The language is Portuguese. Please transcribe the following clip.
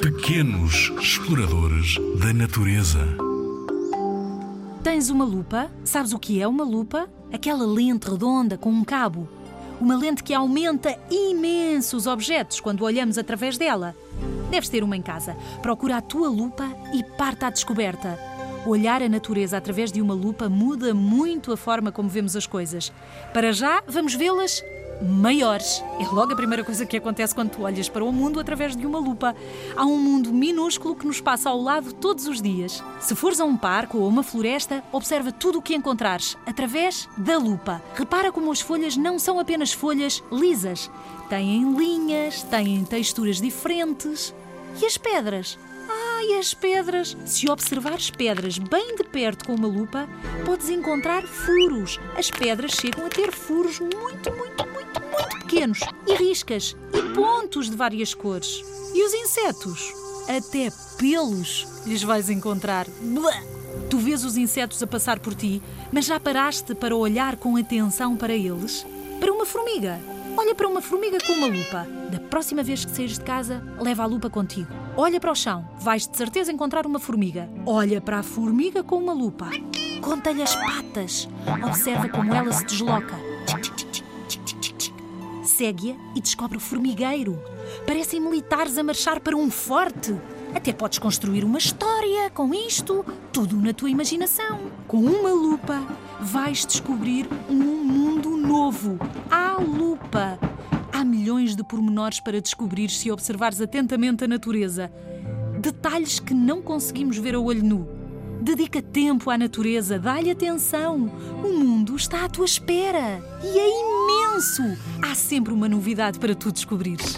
Pequenos exploradores da natureza. Tens uma lupa? Sabes o que é uma lupa? Aquela lente redonda com um cabo. Uma lente que aumenta imenso os objetos quando olhamos através dela. Deves ter uma em casa. Procura a tua lupa e parta à descoberta. Olhar a natureza através de uma lupa muda muito a forma como vemos as coisas. Para já, vamos vê-las maiores. É logo a primeira coisa que acontece quando tu olhas para o mundo através de uma lupa. Há um mundo minúsculo que nos passa ao lado todos os dias. Se fores a um parque ou a uma floresta, observa tudo o que encontrares através da lupa. Repara como as folhas não são apenas folhas lisas. Têm linhas, têm texturas diferentes. E as pedras? Ai, as pedras! Se observares pedras bem de perto com uma lupa, podes encontrar furos. As pedras chegam a ter furos muito, muito pequenos. E riscas. E pontos de várias cores. E os insetos? Até pelos lhes vais encontrar. Blá! Tu vês os insetos a passar por ti, mas já paraste para olhar com atenção para eles? Para uma formiga. Olha para uma formiga com uma lupa. Da próxima vez que saíres de casa, leva a lupa contigo. Olha para o chão, vais de certeza encontrar uma formiga. Olha para a formiga com uma lupa. Conta-lhe as patas. Observa como ela se desloca. Segue-a e descobre o formigueiro. Parecem militares a marchar para um forte. Até podes construir uma história com isto, tudo na tua imaginação. Com uma lupa, vais descobrir um mundo novo. À lupa. Há milhões de pormenores para descobrir se observares atentamente a natureza. Detalhes que não conseguimos ver a olho nu. Dedica tempo à natureza, dá-lhe atenção. O está à tua espera e é imenso. Há sempre uma novidade para tu descobrires.